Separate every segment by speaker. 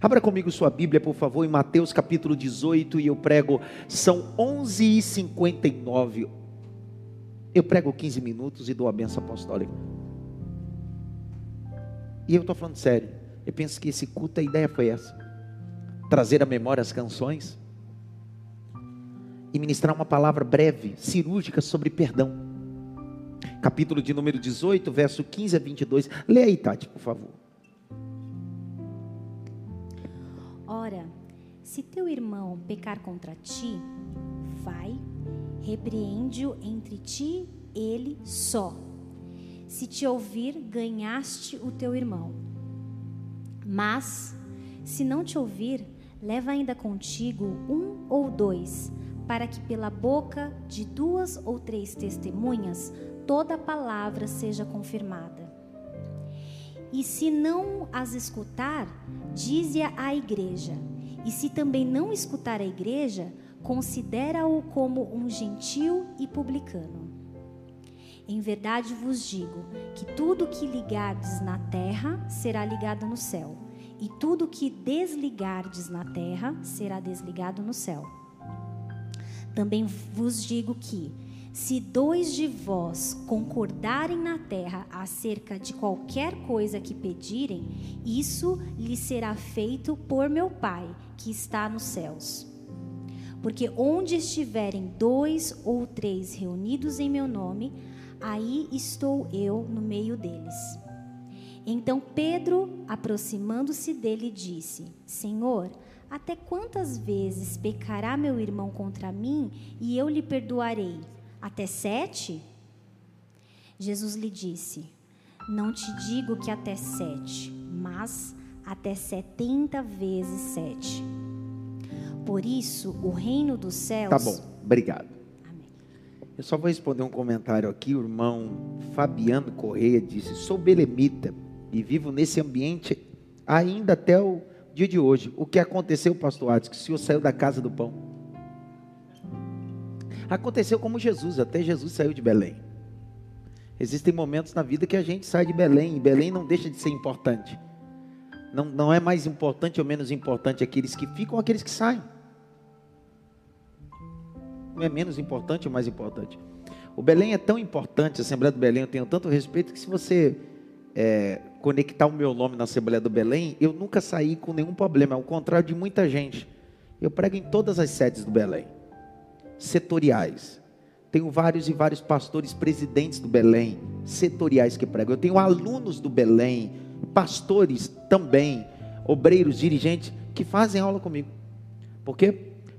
Speaker 1: Abra comigo sua Bíblia, por favor, em Mateus capítulo 18, e eu prego, são 11h59. Eu prego 15 minutos e dou a benção apostólica. E eu estou falando sério. Eu penso que esse culto, a ideia foi essa: trazer à memória as canções e ministrar uma palavra breve, cirúrgica sobre perdão. Capítulo de número 18, verso 15 a 22. Leia aí, Tati, por favor.
Speaker 2: Ora, se teu irmão pecar contra ti, vai, repreende-o entre ti ele só. Se te ouvir, ganhaste o teu irmão. Mas, se não te ouvir, leva ainda contigo um ou dois, para que pela boca de duas ou três testemunhas toda palavra seja confirmada. E se não as escutar, dize à igreja. E se também não escutar a igreja, considera-o como um gentil e publicano. Em verdade vos digo que tudo que ligardes na terra será ligado no céu, e tudo que desligardes na terra será desligado no céu. Também vos digo que se dois de vós concordarem na terra acerca de qualquer coisa que pedirem, isso lhe será feito por meu Pai, que está nos céus. Porque onde estiverem dois ou três reunidos em meu nome, aí estou eu no meio deles. Então Pedro, aproximando-se dele, disse: Senhor, até quantas vezes pecará meu irmão contra mim e eu lhe perdoarei? Até sete? Jesus lhe disse: Não te digo que até sete, mas até setenta vezes sete. Por isso, o reino dos céus.
Speaker 1: Tá bom, obrigado. Amém. Eu só vou responder um comentário aqui. O irmão Fabiano Correia disse: Sou belemita e vivo nesse ambiente ainda até o dia de hoje. O que aconteceu, pastor Atos? Que o senhor saiu da casa do pão. Aconteceu como Jesus, até Jesus saiu de Belém. Existem momentos na vida que a gente sai de Belém, e Belém não deixa de ser importante. Não, não é mais importante ou menos importante aqueles que ficam ou aqueles que saem. Não é menos importante ou mais importante. O Belém é tão importante, a Assembleia do Belém, eu tenho tanto respeito que se você é, conectar o meu nome na Assembleia do Belém, eu nunca saí com nenhum problema, ao contrário de muita gente. Eu prego em todas as sedes do Belém setoriais. Tenho vários e vários pastores presidentes do Belém, setoriais que pregam. Eu tenho alunos do Belém, pastores também, obreiros, dirigentes que fazem aula comigo. Por quê?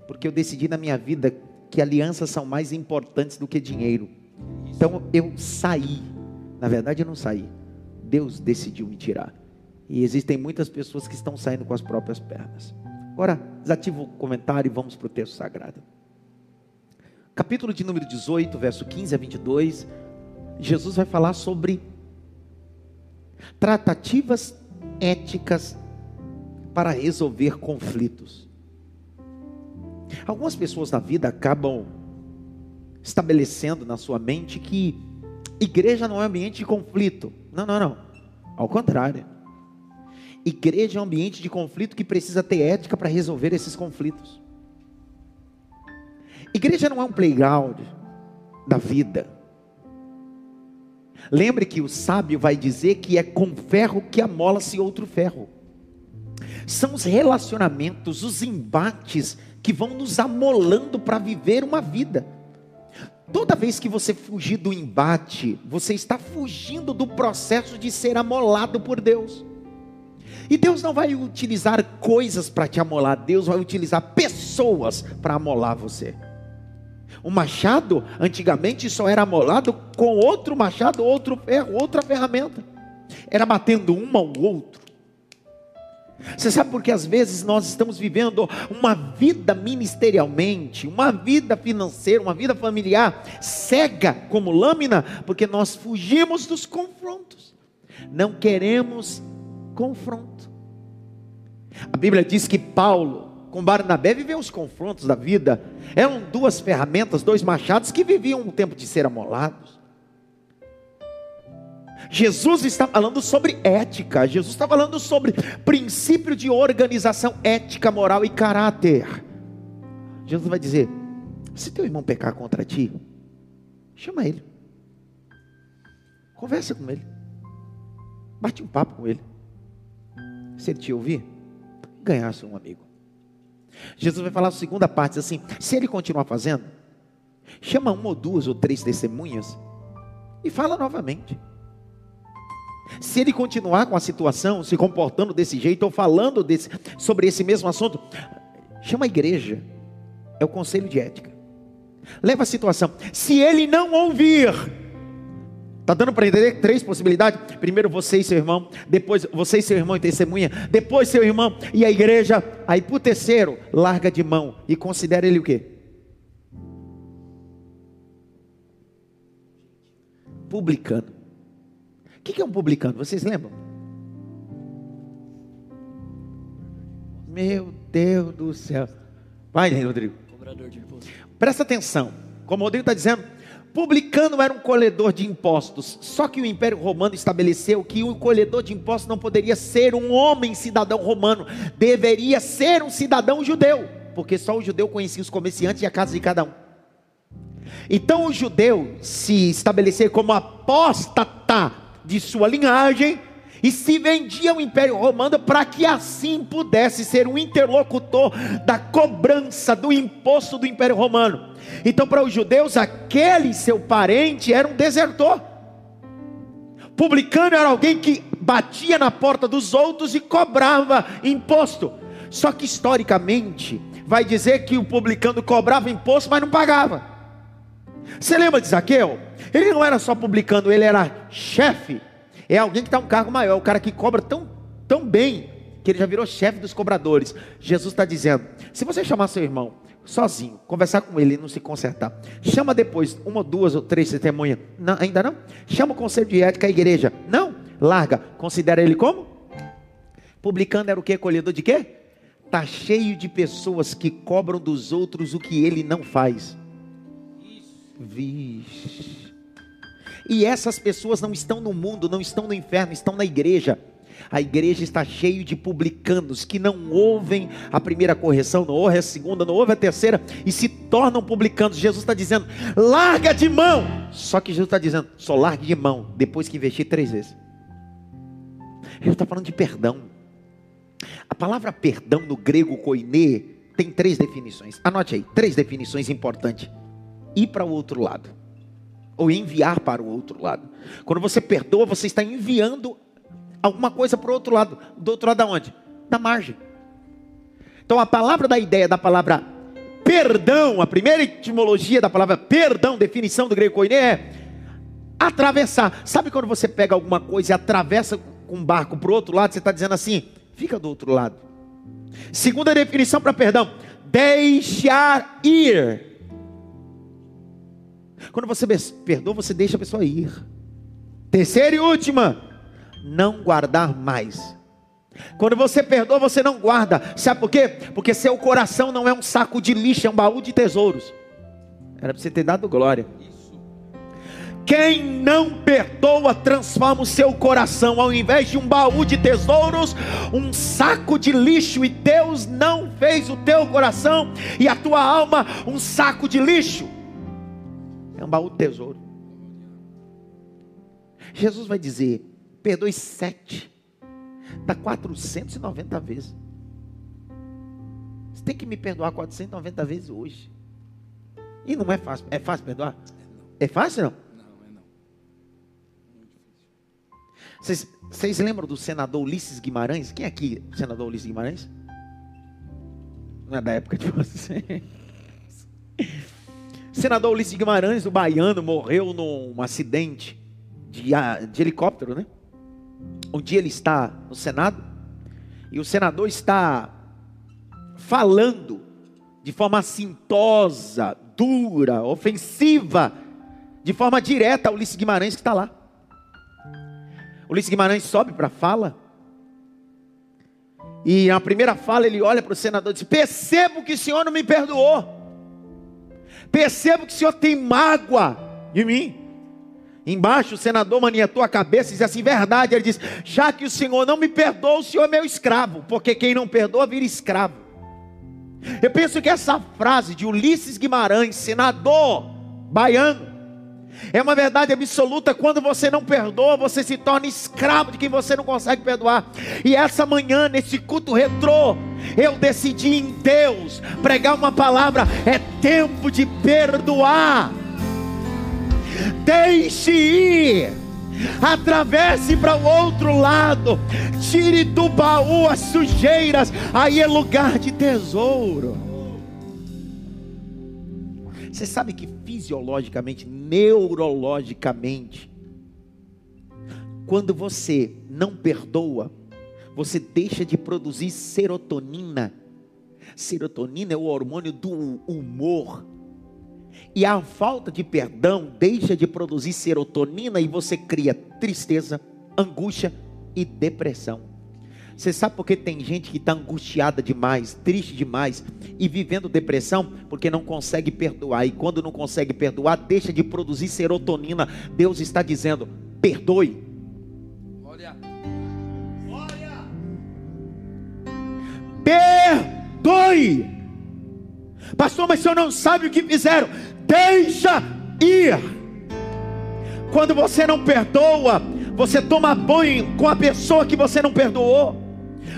Speaker 1: Porque eu decidi na minha vida que alianças são mais importantes do que dinheiro. Então eu saí. Na verdade, eu não saí. Deus decidiu me tirar. E existem muitas pessoas que estão saindo com as próprias pernas. Agora, desativa o comentário e vamos para o texto sagrado capítulo de número 18, verso 15 a 22, Jesus vai falar sobre tratativas éticas para resolver conflitos. Algumas pessoas na vida acabam estabelecendo na sua mente que igreja não é ambiente de conflito. Não, não, não. Ao contrário. Igreja é um ambiente de conflito que precisa ter ética para resolver esses conflitos. Igreja não é um playground da vida. Lembre que o sábio vai dizer que é com ferro que amola-se outro ferro. São os relacionamentos, os embates que vão nos amolando para viver uma vida. Toda vez que você fugir do embate, você está fugindo do processo de ser amolado por Deus. E Deus não vai utilizar coisas para te amolar, Deus vai utilizar pessoas para amolar você. O machado, antigamente, só era amolado com outro machado, outro ferro, outra ferramenta. Era batendo um ao outro. Você sabe por que às vezes nós estamos vivendo uma vida ministerialmente, uma vida financeira, uma vida familiar cega como lâmina, porque nós fugimos dos confrontos. Não queremos confronto. A Bíblia diz que Paulo com Barnabé viveu os confrontos da vida. Eram duas ferramentas, dois machados que viviam um tempo de ser amolados. Jesus está falando sobre ética, Jesus está falando sobre princípio de organização ética, moral e caráter. Jesus vai dizer: se teu irmão pecar contra ti, chama ele, conversa com ele, bate um papo com ele. Se ele te ouvir, ganhasse um amigo. Jesus vai falar a segunda parte assim: se ele continuar fazendo, chama uma ou duas ou três testemunhas e fala novamente. Se ele continuar com a situação, se comportando desse jeito ou falando desse, sobre esse mesmo assunto, chama a igreja. É o conselho de ética. Leva a situação. Se ele não ouvir, Está dando para entender três possibilidades? Primeiro você e seu irmão, depois você e seu irmão e testemunha, depois seu irmão e a igreja. Aí para o terceiro, larga de mão e considera ele o quê? Publicano. O que é um publicano? Vocês lembram? Meu Deus do céu. Vai, Rodrigo. Presta atenção. Como o Rodrigo está dizendo, Publicano era um colhedor de impostos, só que o Império Romano estabeleceu que o colhedor de impostos não poderia ser um homem cidadão romano, deveria ser um cidadão judeu, porque só o judeu conhecia os comerciantes e a casa de cada um. Então o judeu se estabelecer como apóstata de sua linhagem e se vendia ao Império Romano para que assim pudesse ser um interlocutor da cobrança do imposto do Império Romano. Então, para os judeus, aquele seu parente era um desertor. Publicano era alguém que batia na porta dos outros e cobrava imposto. Só que historicamente, vai dizer que o publicano cobrava imposto, mas não pagava. Você lembra de Zaqueu? Ele não era só publicano, ele era chefe. É alguém que está um cargo maior, o cara que cobra tão, tão bem que ele já virou chefe dos cobradores. Jesus está dizendo: se você chamar seu irmão sozinho, conversar com ele e não se consertar. Chama depois uma, duas ou três testemunhas. Não, ainda não? Chama o conselho de ética, a igreja. Não? Larga. Considera ele como? Publicando era o que? Colhedor de quê? Está cheio de pessoas que cobram dos outros o que ele não faz. Vixe. E essas pessoas não estão no mundo, não estão no inferno, estão na igreja. A igreja está cheia de publicanos que não ouvem a primeira correção, não ouvem a segunda, não ouvem a terceira e se tornam publicanos. Jesus está dizendo: larga de mão. Só que Jesus está dizendo: só largue de mão depois que investir três vezes. Ele está falando de perdão. A palavra perdão no grego koine tem três definições. Anote aí, três definições importantes. Ir para o outro lado. Ou enviar para o outro lado. Quando você perdoa, você está enviando alguma coisa para o outro lado. Do outro lado da onde? Da margem. Então a palavra da ideia da palavra perdão, a primeira etimologia da palavra perdão, definição do grego koine é atravessar. Sabe quando você pega alguma coisa e atravessa com um barco para o outro lado, você está dizendo assim, fica do outro lado. Segunda definição para perdão, deixar ir. Quando você perdoa, você deixa a pessoa ir. Terceira e última, não guardar mais. Quando você perdoa, você não guarda. Sabe por quê? Porque seu coração não é um saco de lixo, é um baú de tesouros. Era para você ter dado glória. Quem não perdoa transforma o seu coração, ao invés de um baú de tesouros, um saco de lixo. E Deus não fez o teu coração e a tua alma um saco de lixo. É baú de tesouro. Jesus vai dizer: perdoe sete, dá 490 vezes. Você tem que me perdoar 490 vezes hoje. E não é fácil. É fácil perdoar? É fácil não? Não, é não. Vocês, vocês lembram do senador Ulisses Guimarães? Quem é aqui, senador Ulisses Guimarães? Não é da época de você. Senador Ulisses Guimarães, o baiano, morreu num acidente de, de helicóptero, né? Um dia ele está no Senado e o senador está falando de forma assintosa, dura, ofensiva, de forma direta ao Ulisses Guimarães que está lá. O Ulisses Guimarães sobe para a fala. E na primeira fala ele olha para o senador e diz: Percebo que o senhor não me perdoou. Percebo que o senhor tem mágoa de mim. Embaixo o senador maniatou a cabeça e disse assim: verdade. Ele diz: já que o Senhor não me perdoa, o Senhor é meu escravo, porque quem não perdoa vira escravo. Eu penso que essa frase de Ulisses Guimarães, senador baiano, é uma verdade absoluta. Quando você não perdoa, você se torna escravo de quem você não consegue perdoar. E essa manhã, nesse culto retrô, eu decidi em Deus pregar uma palavra: é tempo de perdoar. Deixe ir. Atravesse para o outro lado. Tire do baú as sujeiras. Aí é lugar de tesouro. Você sabe que fisiologicamente, neurologicamente, quando você não perdoa, você deixa de produzir serotonina. Serotonina é o hormônio do humor. E a falta de perdão deixa de produzir serotonina e você cria tristeza, angústia e depressão. Você sabe por que tem gente que está angustiada demais, triste demais e vivendo depressão? Porque não consegue perdoar. E quando não consegue perdoar, deixa de produzir serotonina. Deus está dizendo: perdoe. Olha. Perdoe. Pastor, mas o senhor não sabe o que fizeram. Deixa ir. Quando você não perdoa, você toma banho com a pessoa que você não perdoou.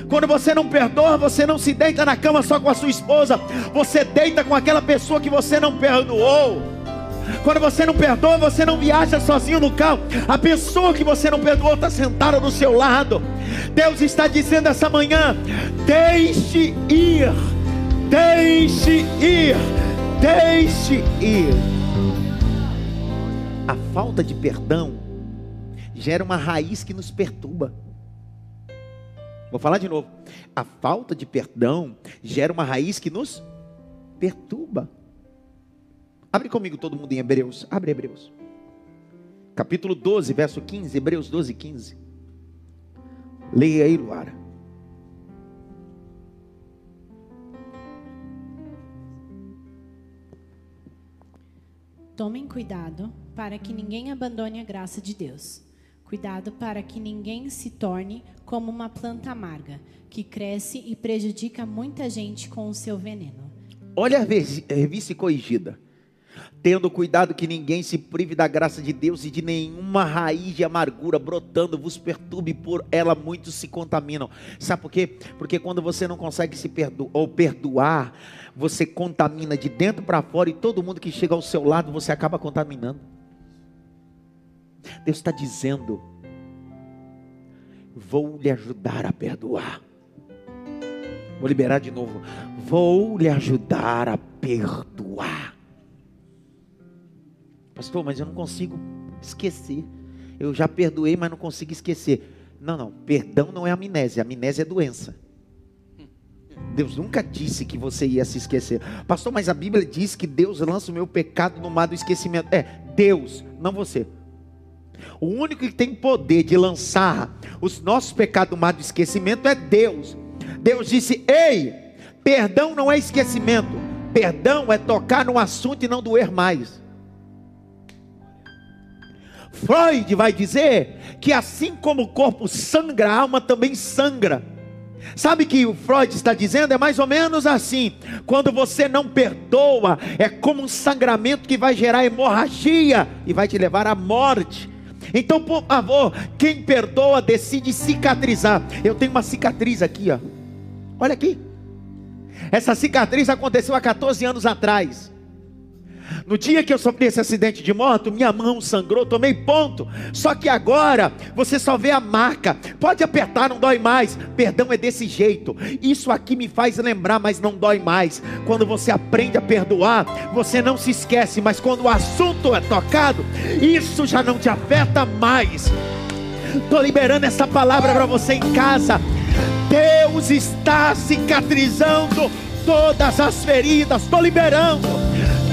Speaker 1: Quando você não perdoa, você não se deita na cama só com a sua esposa, você deita com aquela pessoa que você não perdoou. Quando você não perdoa, você não viaja sozinho no carro. A pessoa que você não perdoou está sentada do seu lado. Deus está dizendo essa manhã: deixe ir Deixe ir, deixe ir. A falta de perdão gera uma raiz que nos perturba. Vou falar de novo. A falta de perdão gera uma raiz que nos perturba. Abre comigo todo mundo em Hebreus. Abre Hebreus. Capítulo 12, verso 15. Hebreus 12, 15. Leia aí, Luara.
Speaker 3: Tomem cuidado para que ninguém abandone a graça de Deus. Cuidado para que ninguém se torne como uma planta amarga, que cresce e prejudica muita gente com o seu veneno.
Speaker 1: Olha a revista corrigida. Tendo cuidado que ninguém se prive da graça de Deus e de nenhuma raiz de amargura brotando vos perturbe, por ela muitos se contaminam. Sabe por quê? Porque quando você não consegue se perdoar ou perdoar, você contamina de dentro para fora e todo mundo que chega ao seu lado você acaba contaminando. Deus está dizendo: vou lhe ajudar a perdoar. Vou liberar de novo. Vou lhe ajudar a perdoar. Pastor, mas eu não consigo esquecer. Eu já perdoei, mas não consigo esquecer. Não, não. Perdão não é amnésia. Amnésia é doença. Deus nunca disse que você ia se esquecer. Pastor, mas a Bíblia diz que Deus lança o meu pecado no mar do esquecimento. É, Deus, não você. O único que tem poder de lançar os nossos pecados no mar do esquecimento é Deus. Deus disse: Ei, perdão não é esquecimento. Perdão é tocar no assunto e não doer mais. Freud vai dizer que assim como o corpo sangra, a alma também sangra. Sabe que o Freud está dizendo? É mais ou menos assim: quando você não perdoa, é como um sangramento que vai gerar hemorragia e vai te levar à morte. Então, por favor, quem perdoa decide cicatrizar. Eu tenho uma cicatriz aqui, ó. Olha aqui. Essa cicatriz aconteceu há 14 anos atrás. No dia que eu sofri esse acidente de moto, minha mão sangrou, tomei ponto. Só que agora você só vê a marca. Pode apertar, não dói mais. Perdão é desse jeito. Isso aqui me faz lembrar, mas não dói mais. Quando você aprende a perdoar, você não se esquece, mas quando o assunto é tocado, isso já não te afeta mais. Estou liberando essa palavra para você em casa. Deus está cicatrizando todas as feridas. Estou liberando.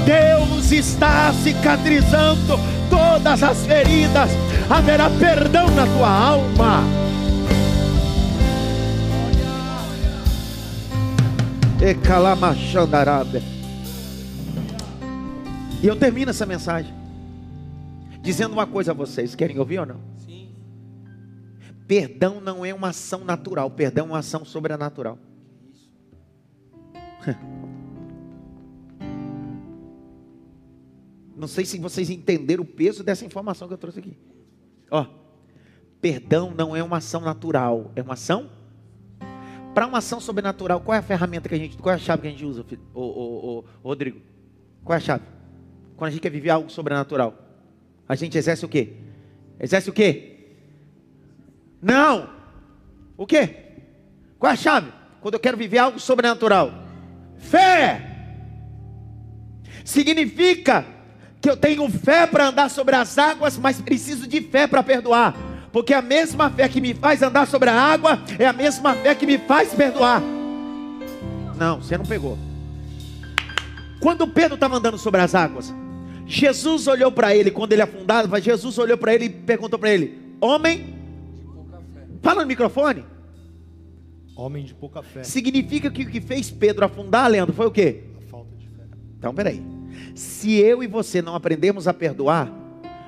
Speaker 1: Deus está cicatrizando todas as feridas. Haverá perdão na tua alma. E eu termino essa mensagem Dizendo uma coisa a vocês, querem ouvir ou não?
Speaker 4: Sim.
Speaker 1: Perdão não é uma ação natural, perdão é uma ação sobrenatural. Não sei se vocês entenderam o peso dessa informação que eu trouxe aqui. Ó, perdão não é uma ação natural, é uma ação. Para uma ação sobrenatural, qual é a ferramenta que a gente, qual é a chave que a gente usa, filho? Ô, ô, ô, Rodrigo? Qual é a chave? Quando a gente quer viver algo sobrenatural, a gente exerce o quê? Exerce o quê? Não. O quê? Qual é a chave? Quando eu quero viver algo sobrenatural, fé. Significa que eu tenho fé para andar sobre as águas, mas preciso de fé para perdoar. Porque a mesma fé que me faz andar sobre a água é a mesma fé que me faz perdoar. Não, você não pegou. Quando Pedro estava andando sobre as águas, Jesus olhou para ele, quando ele afundava, Jesus olhou para ele e perguntou para ele: Homem, fala no microfone.
Speaker 5: Homem de pouca fé.
Speaker 1: Significa que o que fez Pedro afundar, Leandro, foi o quê?
Speaker 5: A falta de fé.
Speaker 1: Então, peraí. Se eu e você não aprendermos a perdoar,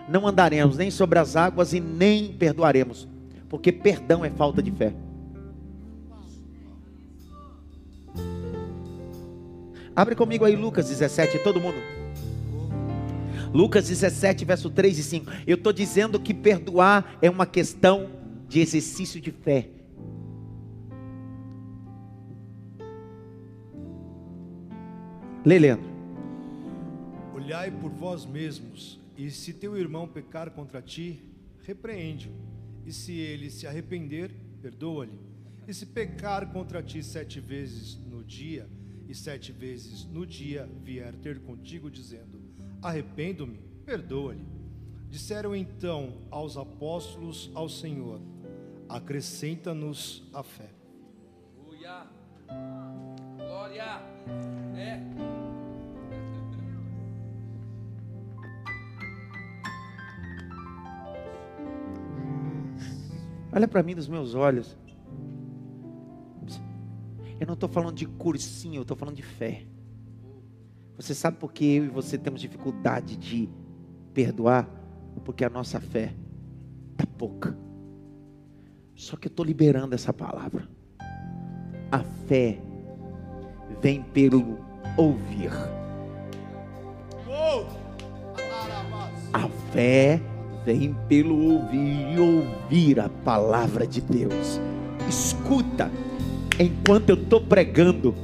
Speaker 1: não andaremos nem sobre as águas e nem perdoaremos, porque perdão é falta de fé. Abre comigo aí Lucas 17, todo mundo. Lucas 17, verso 3 e 5. Eu estou dizendo que perdoar é uma questão de exercício de fé. Lê, Leandro.
Speaker 5: Olhai por vós mesmos, e se teu irmão pecar contra ti, repreende-o. E se ele se arrepender, perdoa-lhe. E se pecar contra ti sete vezes no dia, e sete vezes no dia vier ter contigo, dizendo: Arrependo-me, perdoa-lhe. Disseram então aos apóstolos ao Senhor: Acrescenta-nos a fé.
Speaker 4: Aleluia. Glória. É.
Speaker 1: Olha para mim nos meus olhos. Eu não estou falando de cursinho, eu estou falando de fé. Você sabe por que eu e você temos dificuldade de perdoar? Porque a nossa fé está pouca. Só que eu estou liberando essa palavra. A fé vem pelo ouvir. A fé vem pelo ouvir e ouvir a palavra de Deus. Escuta, enquanto eu estou pregando,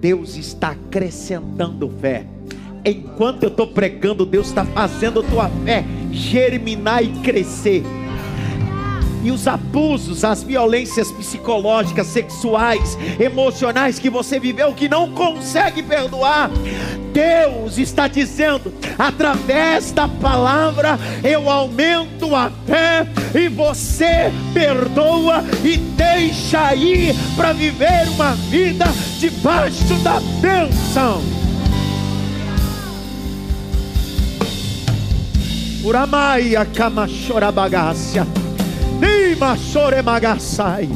Speaker 1: Deus está acrescentando fé. Enquanto eu estou pregando, Deus está fazendo tua fé germinar e crescer. E os abusos, as violências psicológicas, sexuais, emocionais que você viveu, que não consegue perdoar, Deus está dizendo, através da palavra, eu aumento a fé e você perdoa e deixa ir para viver uma vida debaixo da bênção. Uramaia kamashorabagacia. Soremagasai.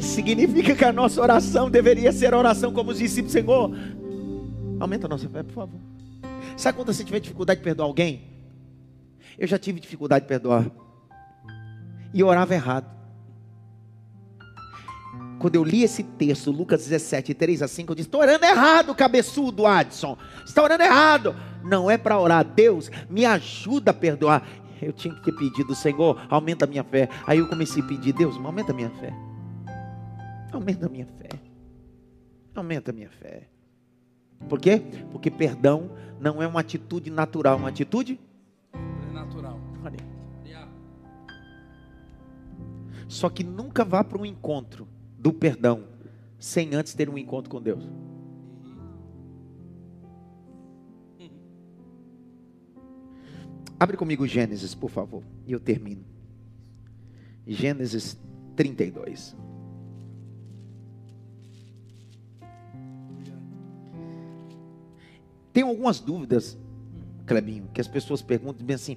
Speaker 1: Significa que a nossa oração deveria ser oração como os discípulos, Senhor. Aumenta a nossa fé, por favor. Sabe quando você tiver dificuldade de perdoar alguém? Eu já tive dificuldade de perdoar. E orava errado. Quando eu li esse texto, Lucas 17, 3 a 5, eu disse: Estou orando errado, cabeçudo, Adson. Está orando errado. Não é para orar, Deus, me ajuda a perdoar. Eu tinha que ter pedido, Senhor, aumenta a minha fé. Aí eu comecei a pedir, Deus, aumenta a minha fé. Aumenta a minha fé. Aumenta a minha fé. Por quê? Porque perdão não é uma atitude natural, é uma atitude. Olha.
Speaker 4: Aleluia.
Speaker 1: Só que nunca vá para um encontro do perdão sem antes ter um encontro com Deus. Abre comigo Gênesis, por favor, e eu termino. Gênesis 32. Tem algumas dúvidas, Clebinho, que as pessoas perguntam bem assim: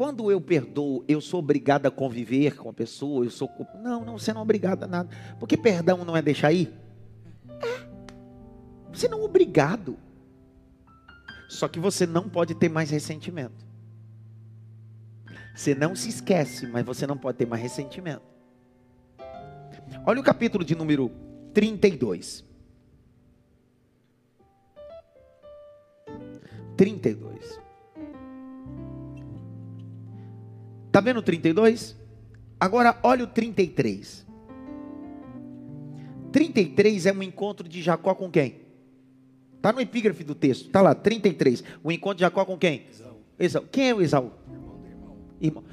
Speaker 1: quando eu perdoo, eu sou obrigado a conviver com a pessoa? Eu sou não, não, você não é obrigado a nada, porque perdão não é deixar ir. É. Você não é obrigado. Só que você não pode ter mais ressentimento. Você não se esquece, mas você não pode ter mais ressentimento. Olha o capítulo de número 32. 32. Tá vendo o 32? Agora olha o 33. 33 é um encontro de Jacó com quem? Está no epígrafe do texto. Está lá, 33. O encontro de Jacó com quem? Esaú. Quem é o Esaú? Irmão.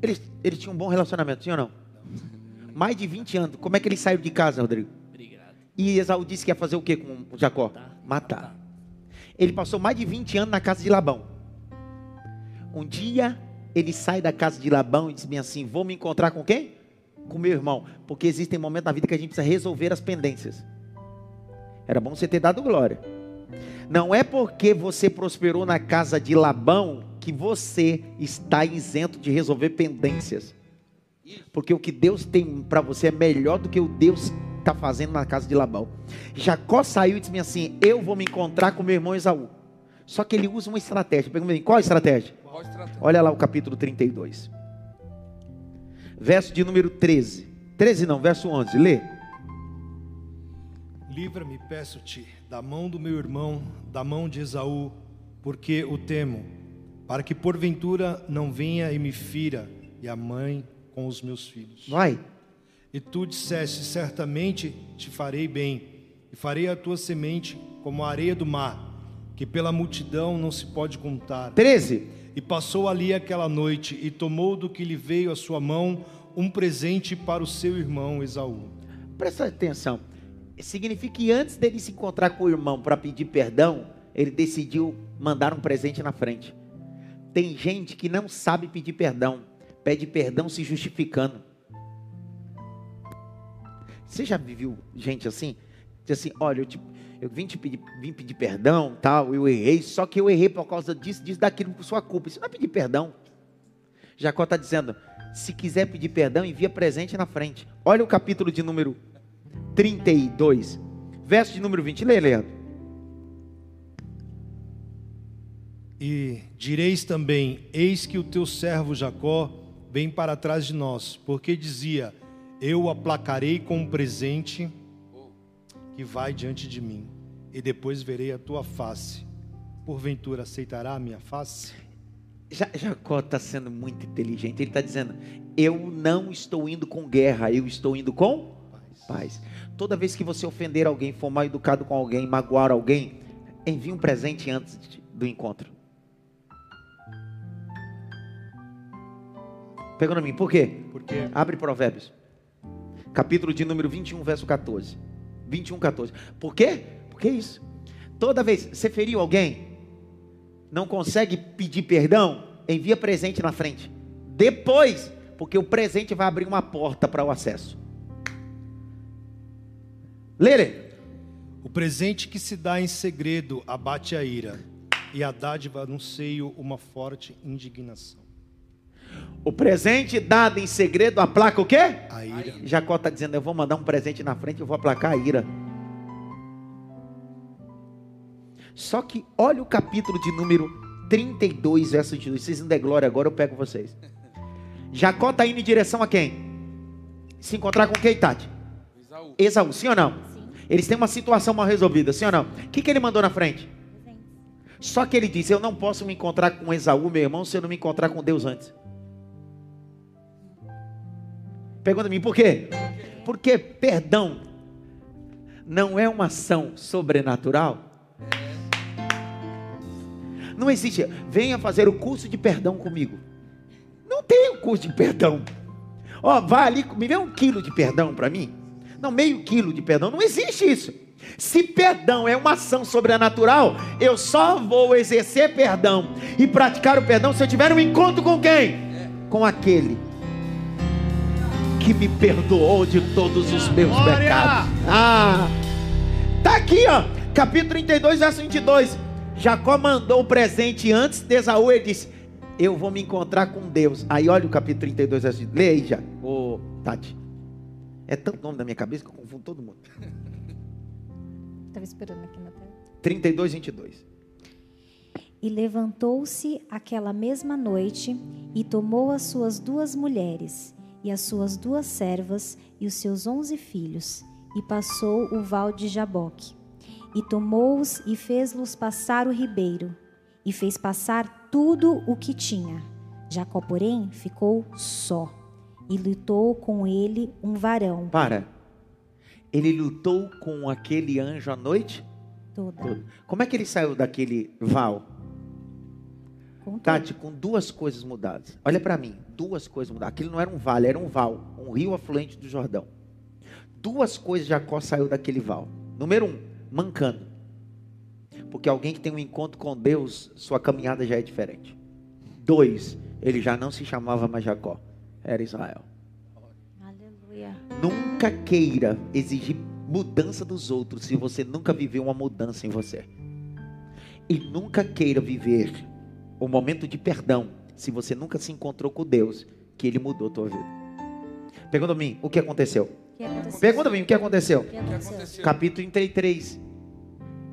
Speaker 1: Eles, eles tinham um bom relacionamento, sim ou não? Mais de 20 anos. Como é que eles saíram de casa, Rodrigo?
Speaker 6: Obrigado.
Speaker 1: E Esaú disse que ia fazer o que com Jacó? Matar. Ele passou mais de 20 anos na casa de Labão. Um dia ele sai da casa de Labão e diz bem assim: Vou me encontrar com quem? Com meu irmão. Porque existem momentos na vida que a gente precisa resolver as pendências. Era bom você ter dado glória. Não é porque você prosperou na casa de Labão que você está isento de resolver pendências. Porque o que Deus tem para você é melhor do que o Deus está fazendo na casa de Labão. Jacó saiu e disse assim: Eu vou me encontrar com meu irmão Esaú. Só que ele usa uma estratégia. Pergunta qual a estratégia?
Speaker 4: Qual a estratégia?
Speaker 1: Olha lá o capítulo 32. Verso de número 13. 13 não, verso 11. Lê.
Speaker 5: Livra-me, peço-te, da mão do meu irmão, da mão de Esaú, porque o temo, para que porventura não venha e me fira, e a mãe com os meus filhos.
Speaker 1: Vai.
Speaker 5: E tu disseste: Certamente te farei bem, e farei a tua semente como a areia do mar, que pela multidão não se pode contar.
Speaker 1: 13.
Speaker 5: E passou ali aquela noite, e tomou do que lhe veio à sua mão um presente para o seu irmão Esaú.
Speaker 1: Presta atenção. Significa que antes dele se encontrar com o irmão para pedir perdão, ele decidiu mandar um presente na frente. Tem gente que não sabe pedir perdão, pede perdão se justificando. Você já viu gente assim? Diz assim: olha, eu, te- eu vim te pedir, vim pedir perdão, tal, eu errei, só que eu errei por causa disso, disso, daquilo, por sua culpa. Isso não é pedir perdão. Jacó está dizendo: se quiser pedir perdão, envia presente na frente. Olha o capítulo de número 32, verso de número 20. Lê, Leandro.
Speaker 5: E direis também: Eis que o teu servo Jacó vem para trás de nós, porque dizia: Eu aplacarei com um presente que vai diante de mim, e depois verei a tua face. Porventura aceitará a minha face?
Speaker 1: Ja- Jacó está sendo muito inteligente. Ele está dizendo: Eu não estou indo com guerra, eu estou indo com paz. Toda vez que você ofender alguém, for mal educado com alguém, magoar alguém, envie um presente antes do encontro. Pegou na mim, por quê?
Speaker 5: Porque
Speaker 1: Abre Provérbios. Capítulo de número 21, verso 14. 21, 14. Por quê? Por que isso? Toda vez você feriu alguém, não consegue pedir perdão, envia presente na frente. Depois, porque o presente vai abrir uma porta para o acesso. Lê,
Speaker 5: o presente que se dá em segredo abate a ira, e a dádiva no seio uma forte indignação.
Speaker 1: O presente dado em segredo aplaca o quê?
Speaker 5: A ira.
Speaker 1: Jacó está dizendo: Eu vou mandar um presente na frente, eu vou aplacar a ira. Só que olha o capítulo de número 32, verso 22. Vocês não der glória agora, eu pego vocês. Jacó está indo em direção a quem? Se encontrar com quem, Tati?
Speaker 4: Esaú.
Speaker 1: Esaú, sim ou não?
Speaker 2: Sim.
Speaker 1: Eles têm uma situação mal resolvida, sim ou não? O que, que ele mandou na frente? Só que ele disse: Eu não posso me encontrar com Esaú, meu irmão, se eu não me encontrar com Deus antes. Pergunta a mim, por quê? Porque perdão não é uma ação sobrenatural. Não existe, venha fazer o curso de perdão comigo. Não tem o curso de perdão. Ó, vai ali, me vê um quilo de perdão para mim. Não, meio quilo de perdão. Não existe isso. Se perdão é uma ação sobrenatural, eu só vou exercer perdão e praticar o perdão se eu tiver um encontro com quem? Com aquele que me perdoou de todos os meus
Speaker 5: Glória!
Speaker 1: pecados. Ah, tá aqui, ó, capítulo 32, verso 22. Jacó mandou o presente antes de Esaú, ele disse: Eu vou me encontrar com Deus. Aí olha o capítulo 32, verso 22. Lê aí já, ô Tati. É tanto nome na minha cabeça que eu confundo todo mundo.
Speaker 2: Estava esperando aqui na tela.
Speaker 1: 32, 22.
Speaker 2: E levantou-se aquela mesma noite e tomou as suas duas mulheres e as suas duas servas e os seus onze filhos e passou o val de Jaboque. E tomou-os e fez-los passar o ribeiro e fez passar tudo o que tinha. Jacó, porém, ficou só e lutou com ele um varão
Speaker 1: Para. Ele lutou com aquele anjo à noite
Speaker 2: toda.
Speaker 1: toda. Como é que ele saiu daquele val?
Speaker 2: Com
Speaker 1: Tati, com duas coisas mudadas. Olha para mim, duas coisas mudadas. Aquilo não era um vale, era um val, um rio afluente do Jordão. Duas coisas Jacó saiu daquele val. Número um, mancando. Porque alguém que tem um encontro com Deus, sua caminhada já é diferente. Dois, ele já não se chamava mais Jacó, era Israel.
Speaker 2: Aleluia.
Speaker 1: Nunca queira exigir mudança dos outros se você nunca viveu uma mudança em você. E nunca queira viver o momento de perdão se você nunca se encontrou com Deus, que Ele mudou a tua vida. Pergunta a mim, o que aconteceu?
Speaker 2: O que aconteceu?
Speaker 1: Pergunta a mim, o que aconteceu?
Speaker 2: O que aconteceu?
Speaker 1: Capítulo 33.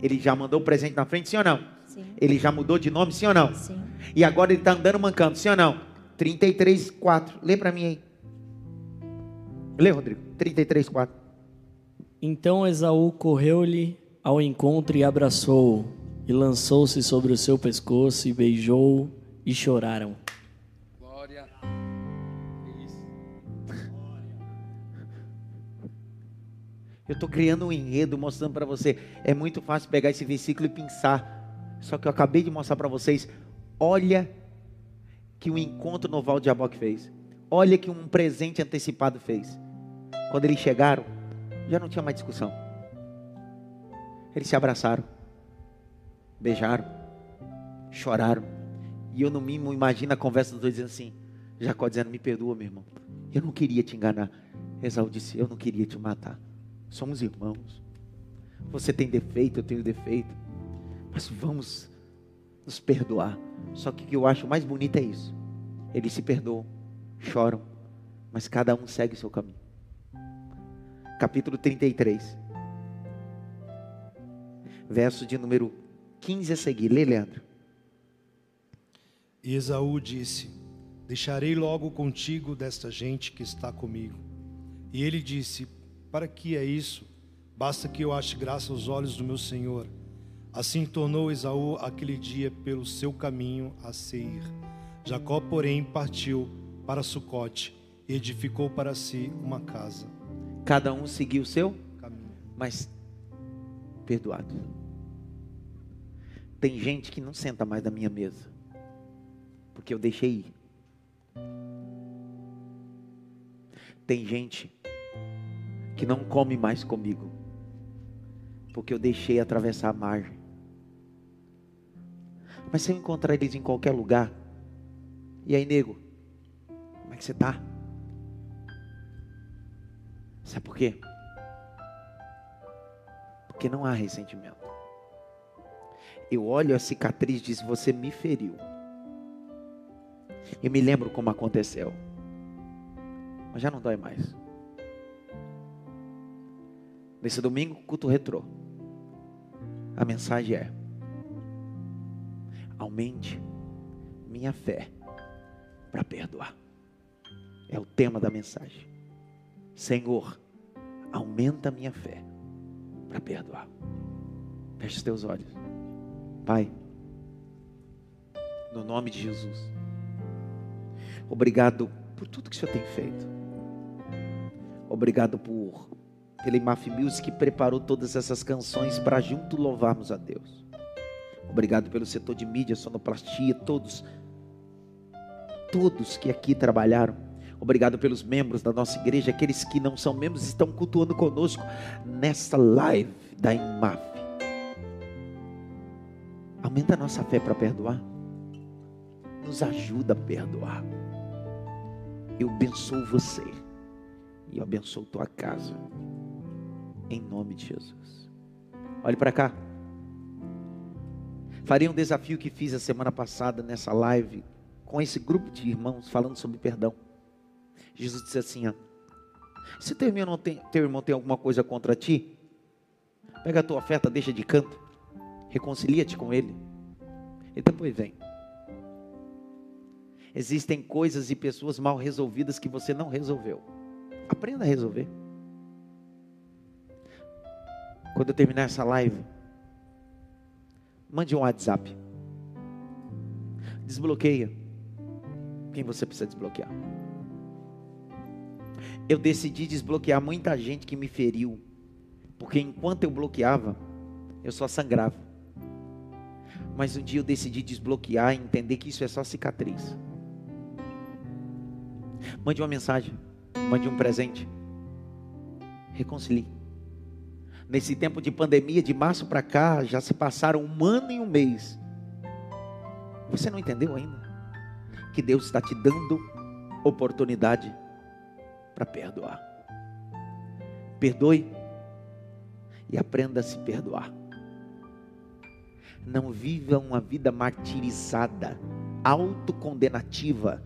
Speaker 1: Ele já mandou o presente na frente, sim ou não?
Speaker 2: Sim.
Speaker 1: Ele já mudou de nome, sim ou não?
Speaker 2: Sim.
Speaker 1: E agora ele está andando mancando, sim ou não? 33, 4. Lê para mim aí. Lê, Rodrigo. 33, 4.
Speaker 6: Então Esaú correu-lhe ao encontro e abraçou-o, e lançou-se sobre o seu pescoço e beijou-o, e choraram.
Speaker 4: Glória. Isso.
Speaker 1: Eu estou criando um enredo mostrando para você. É muito fácil pegar esse versículo e pensar. Só que eu acabei de mostrar para vocês. Olha que o encontro no Val de Jaboque fez. Olha que um presente antecipado fez. Quando eles chegaram, já não tinha mais discussão. Eles se abraçaram, beijaram, choraram. E eu no mínimo imagino a conversa dos dois dizendo assim: Jacó dizendo, me perdoa, meu irmão. Eu não queria te enganar. Esaú disse, eu não queria te matar. Somos irmãos. Você tem defeito, eu tenho defeito. Mas vamos nos perdoar. Só que o que eu acho mais bonito é isso. Eles se perdoam, choram, mas cada um segue o seu caminho. Capítulo 33. Verso de número 15 a seguir. Lê, Leandro.
Speaker 5: E Esaú disse: Deixarei logo contigo desta gente que está comigo. E ele disse: Para que é isso? Basta que eu ache graça aos olhos do meu senhor. Assim tornou Esaú aquele dia pelo seu caminho a Seir. Jacó, porém, partiu para Sucote e edificou para si uma casa.
Speaker 1: Cada um seguiu o seu,
Speaker 5: Caminho.
Speaker 1: mas perdoado. Tem gente que não senta mais na minha mesa, porque eu deixei ir. Tem gente que não come mais comigo, porque eu deixei atravessar a margem. Mas se eu encontrar eles em qualquer lugar, e aí, nego, como é que você tá? Sabe por quê? Porque não há ressentimento. Eu olho a cicatriz e diz: Você me feriu. Eu me lembro como aconteceu. Mas já não dói mais. Nesse domingo, culto retrô. A mensagem é: Aumente minha fé para perdoar. É o tema da mensagem. Senhor, aumenta minha fé para perdoar. Feche os teus olhos. Pai, no nome de Jesus, obrigado por tudo que o Senhor tem feito. Obrigado por pela Imaf Music que preparou todas essas canções para junto louvarmos a Deus. Obrigado pelo setor de mídia, sonoplastia, todos, todos que aqui trabalharam. Obrigado pelos membros da nossa igreja, aqueles que não são membros estão cultuando conosco nessa live da IMAF. Aumenta a nossa fé para perdoar. Nos ajuda a perdoar. Eu abençoo você. E eu abençoo tua casa. Em nome de Jesus. Olhe para cá. Farei um desafio que fiz a semana passada nessa live com esse grupo de irmãos falando sobre perdão. Jesus disse assim: ó, se teu irmão, tem, teu irmão tem alguma coisa contra ti, Pega a tua oferta, deixa de canto. Reconcilia-te com ele. E depois vem. Existem coisas e pessoas mal resolvidas que você não resolveu. Aprenda a resolver. Quando eu terminar essa live, mande um WhatsApp. Desbloqueia quem você precisa desbloquear. Eu decidi desbloquear muita gente que me feriu, porque enquanto eu bloqueava, eu só sangrava. Mas um dia eu decidi desbloquear e entender que isso é só cicatriz. Mande uma mensagem, mande um presente. Reconcilie. Nesse tempo de pandemia, de março para cá, já se passaram um ano e um mês. Você não entendeu ainda? Que Deus está te dando oportunidade para perdoar. Perdoe e aprenda a se perdoar. Não viva uma vida martirizada, autocondenativa.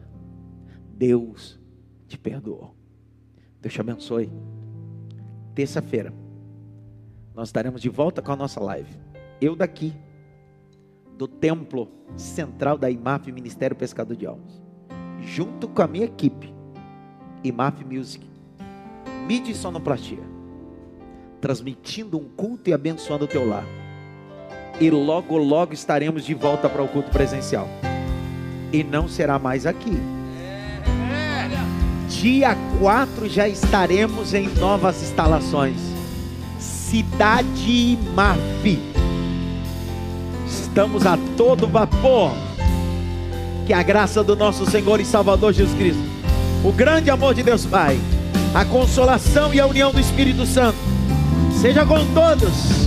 Speaker 1: Deus te perdoou. Deus te abençoe. Terça-feira, nós estaremos de volta com a nossa live. Eu daqui, do templo central da IMAF Ministério Pescador de Almas, junto com a minha equipe, IMAF Music, mídia e sonoplastia, transmitindo um culto e abençoando o teu lar. E logo, logo estaremos de volta para o culto presencial. E não será mais aqui Dia 4 já estaremos em novas instalações. Cidade Maf. Estamos a todo vapor. Que a graça do nosso Senhor e Salvador Jesus Cristo, o grande amor de Deus Pai, a consolação e a união do Espírito Santo, seja com todos,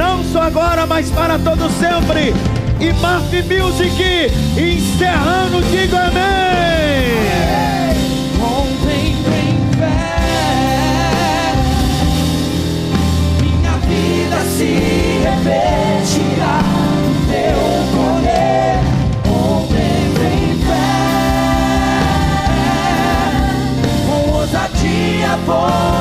Speaker 1: não só agora, mas para todos sempre. E Maf Music, encerrando, digo amém.
Speaker 7: se repetirá teu poder. Ontem em fé, com ousadia ver.